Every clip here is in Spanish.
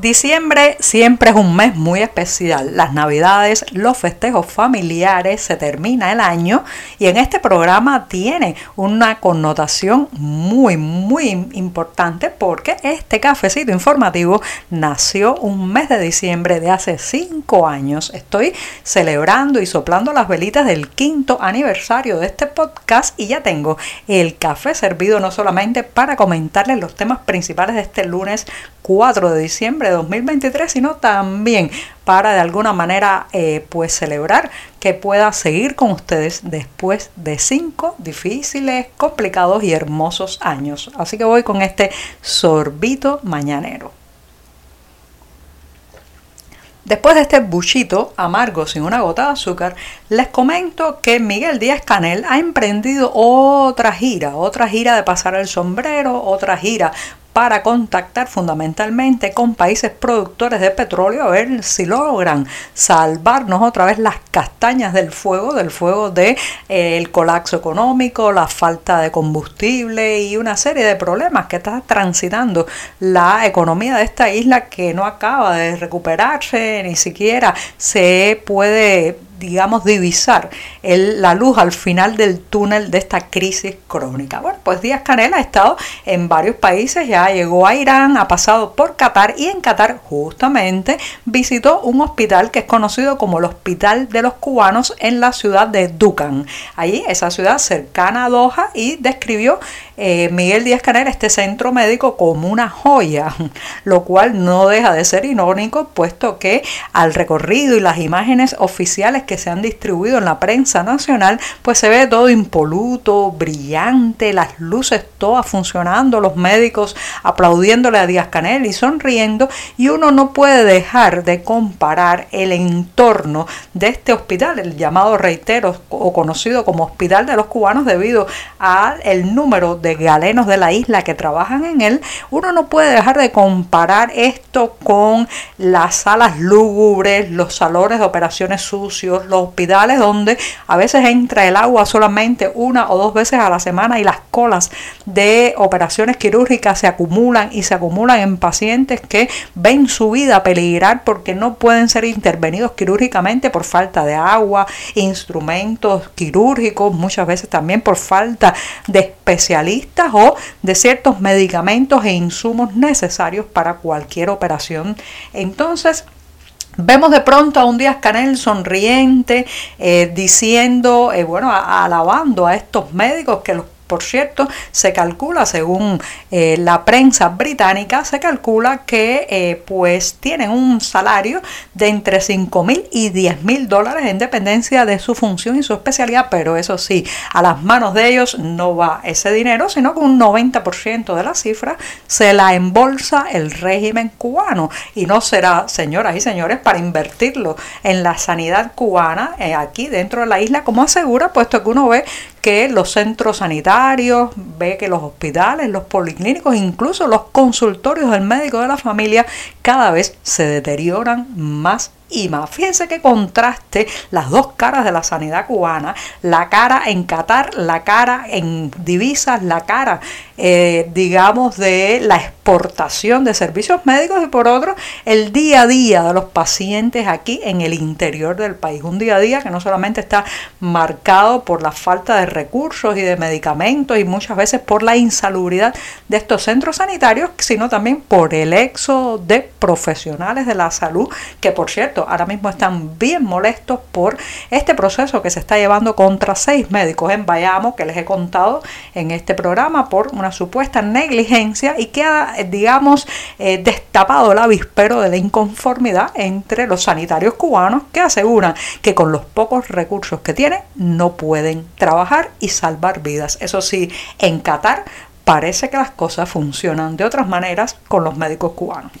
Diciembre siempre es un mes muy especial. Las navidades, los festejos familiares, se termina el año y en este programa tiene una connotación muy, muy importante porque este cafecito informativo nació un mes de diciembre de hace cinco años. Estoy celebrando y soplando las velitas del quinto aniversario de este podcast y ya tengo el café servido no solamente para comentarles los temas principales de este lunes 4 de diciembre de 2023, sino también para de alguna manera eh, pues celebrar que pueda seguir con ustedes después de cinco difíciles, complicados y hermosos años. Así que voy con este sorbito mañanero. Después de este buchito amargo sin una gota de azúcar, les comento que Miguel Díaz Canel ha emprendido otra gira, otra gira de pasar el sombrero, otra gira para contactar fundamentalmente con países productores de petróleo a ver si logran salvarnos otra vez las castañas del fuego, del fuego del de, eh, colapso económico, la falta de combustible y una serie de problemas que está transitando la economía de esta isla que no acaba de recuperarse, ni siquiera se puede digamos, divisar la luz al final del túnel de esta crisis crónica. Bueno, pues Díaz Canel ha estado en varios países, ya llegó a Irán, ha pasado por Qatar y en Qatar justamente visitó un hospital que es conocido como el Hospital de los Cubanos en la ciudad de Dukan. Allí, esa ciudad cercana a Doha y describió eh, Miguel Díaz Canel este centro médico como una joya, lo cual no deja de ser irónico puesto que al recorrido y las imágenes oficiales que se han distribuido en la prensa nacional, pues se ve todo impoluto, brillante, las luces todas funcionando, los médicos aplaudiéndole a Díaz Canel y sonriendo, y uno no puede dejar de comparar el entorno de este hospital, el llamado reitero o conocido como Hospital de los Cubanos debido al número de galenos de la isla que trabajan en él, uno no puede dejar de comparar esto con las salas lúgubres, los salones de operaciones sucios, los hospitales donde a veces entra el agua solamente una o dos veces a la semana y las colas de operaciones quirúrgicas se acumulan y se acumulan en pacientes que ven su vida peligrar porque no pueden ser intervenidos quirúrgicamente por falta de agua, instrumentos quirúrgicos, muchas veces también por falta de especialistas o de ciertos medicamentos e insumos necesarios para cualquier operación. Entonces, Vemos de pronto a un Díaz Canel sonriente, eh, diciendo, eh, bueno, alabando a estos médicos que los por cierto, se calcula, según eh, la prensa británica, se calcula que eh, pues tienen un salario de entre 5 mil y 10 mil dólares en dependencia de su función y su especialidad, pero eso sí, a las manos de ellos no va ese dinero, sino que un 90% de la cifra se la embolsa el régimen cubano. Y no será, señoras y señores, para invertirlo en la sanidad cubana eh, aquí dentro de la isla, como asegura, puesto que uno ve que los centros sanitarios, ve que los hospitales, los policlínicos, incluso los consultorios del médico de la familia cada vez se deterioran más y más. Fíjense que contraste las dos caras de la sanidad cubana, la cara en Qatar, la cara en divisas, la cara, eh, digamos, de la exportación de servicios médicos y por otro, el día a día de los pacientes aquí en el interior del país. Un día a día que no solamente está marcado por la falta de recursos y de medicamentos y muchas veces por la insalubridad de estos centros sanitarios, sino también por el éxodo de profesionales de la salud, que por cierto, ahora mismo están bien molestos por este proceso que se está llevando contra seis médicos en Bayamo, que les he contado en este programa, por una supuesta negligencia y que ha, digamos, eh, destapado el avispero de la inconformidad entre los sanitarios cubanos que aseguran que con los pocos recursos que tienen no pueden trabajar y salvar vidas. Eso sí, en Qatar parece que las cosas funcionan de otras maneras con los médicos cubanos.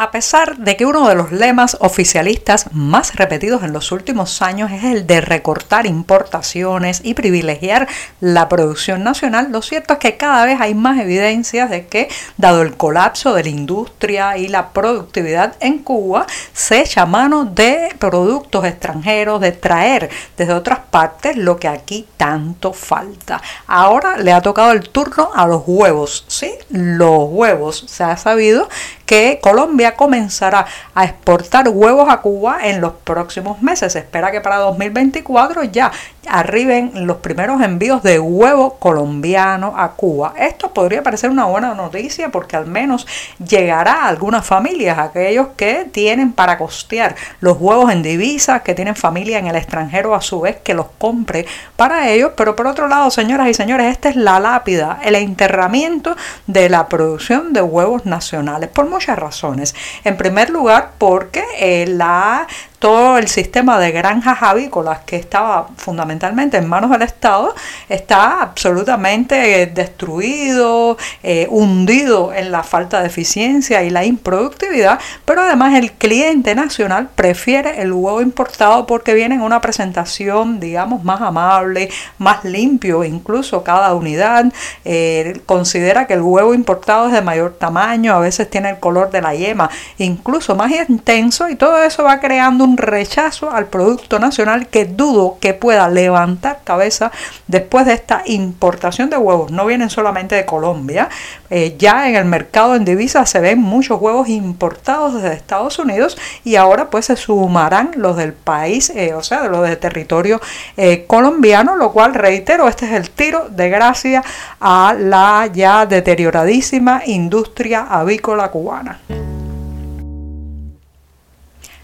A pesar de que uno de los lemas oficialistas más repetidos en los últimos años es el de recortar importaciones y privilegiar la producción nacional, lo cierto es que cada vez hay más evidencias de que, dado el colapso de la industria y la productividad en Cuba, se echa mano de productos extranjeros, de traer desde otras partes lo que aquí tanto falta. Ahora le ha tocado el turno a los huevos, ¿sí? Los huevos. Se ha sabido que Colombia comenzará a exportar huevos a Cuba en los próximos meses. Se espera que para 2024 ya arriben los primeros envíos de huevo colombiano a Cuba. Esto podría parecer una buena noticia porque al menos llegará a algunas familias, aquellos que tienen para costear los huevos en divisas, que tienen familia en el extranjero a su vez que los compre para ellos. Pero por otro lado, señoras y señores, esta es la lápida, el enterramiento de la producción de huevos nacionales. Por muchas razones. En primer lugar, porque eh, la todo el sistema de granjas avícolas que estaba fundamentalmente en manos del Estado está absolutamente destruido, eh, hundido en la falta de eficiencia y la improductividad, pero además el cliente nacional prefiere el huevo importado porque viene en una presentación, digamos, más amable, más limpio, incluso cada unidad eh, considera que el huevo importado es de mayor tamaño, a veces tiene el color de la yema, incluso más intenso y todo eso va creando un rechazo al producto nacional que dudo que pueda levantar cabeza después de esta importación de huevos. No vienen solamente de Colombia, eh, ya en el mercado en divisas se ven muchos huevos importados desde Estados Unidos y ahora pues se sumarán los del país, eh, o sea, los de territorio eh, colombiano, lo cual reitero, este es el tiro de gracia a la ya deterioradísima industria avícola cubana.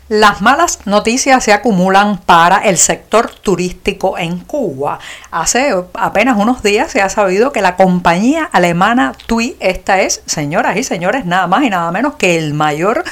Las malas noticias se acumulan para el sector turístico en Cuba. Hace apenas unos días se ha sabido que la compañía alemana TUI, esta es, señoras y señores, nada más y nada menos que el mayor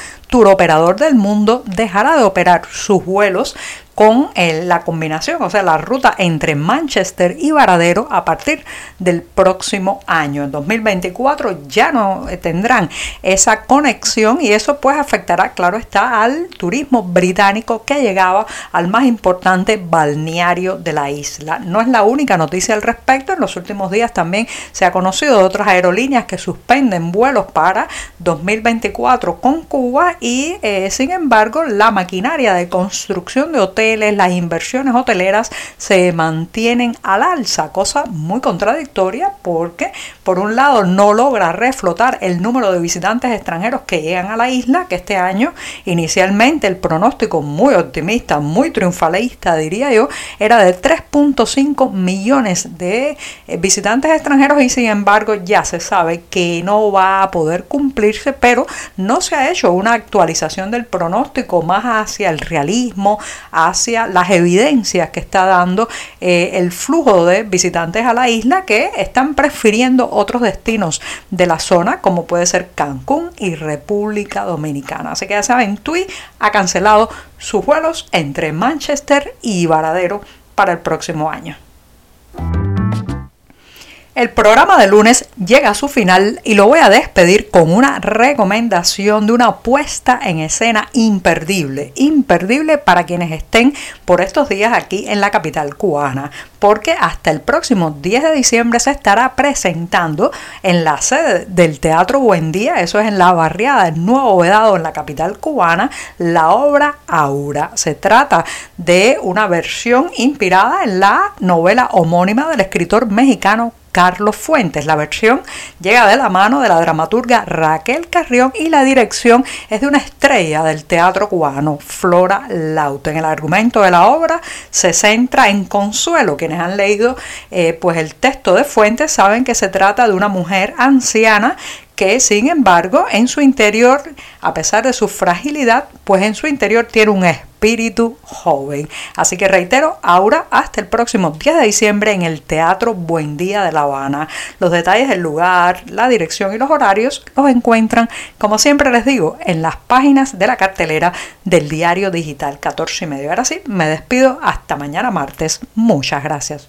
operador del mundo, dejará de operar sus vuelos con la combinación, o sea, la ruta entre Manchester y Varadero a partir del próximo año. En 2024 ya no tendrán esa conexión y eso pues afectará, claro está, al turismo británico que llegaba al más importante balneario de la isla. No es la única noticia al respecto, en los últimos días también se ha conocido de otras aerolíneas que suspenden vuelos para 2024 con Cuba y eh, sin embargo la maquinaria de construcción de hoteles las inversiones hoteleras se mantienen al alza, cosa muy contradictoria porque por un lado no logra reflotar el número de visitantes extranjeros que llegan a la isla, que este año inicialmente el pronóstico muy optimista, muy triunfalista diría yo, era de 3.5 millones de eh, visitantes extranjeros y sin embargo ya se sabe que no va a poder cumplirse, pero no se ha hecho una actualización del pronóstico más hacia el realismo, hacia las evidencias que está dando eh, el flujo de visitantes a la isla que están prefiriendo otros destinos de la zona, como puede ser Cancún y República Dominicana. Así que ya saben, TUI ha cancelado sus vuelos entre Manchester y Varadero para el próximo año. El programa de lunes llega a su final y lo voy a despedir con una recomendación de una puesta en escena imperdible, imperdible para quienes estén por estos días aquí en la capital cubana, porque hasta el próximo 10 de diciembre se estará presentando en la sede del Teatro Buen Día, eso es en la barriada del Nuevo Vedado en la capital cubana, la obra Aura. Se trata de una versión inspirada en la novela homónima del escritor mexicano Carlos Fuentes. La versión llega de la mano de la dramaturga Raquel Carrión y la dirección es de una estrella del teatro cubano, Flora Lauten. El argumento de la obra se centra en Consuelo. Quienes han leído eh, pues el texto de Fuentes saben que se trata de una mujer anciana que sin embargo en su interior, a pesar de su fragilidad, pues en su interior tiene un espíritu joven. Así que reitero, ahora hasta el próximo 10 de diciembre en el Teatro Buen Día de La Habana. Los detalles del lugar, la dirección y los horarios los encuentran, como siempre les digo, en las páginas de la cartelera del diario digital 14 y medio. Ahora sí, me despido hasta mañana martes. Muchas gracias.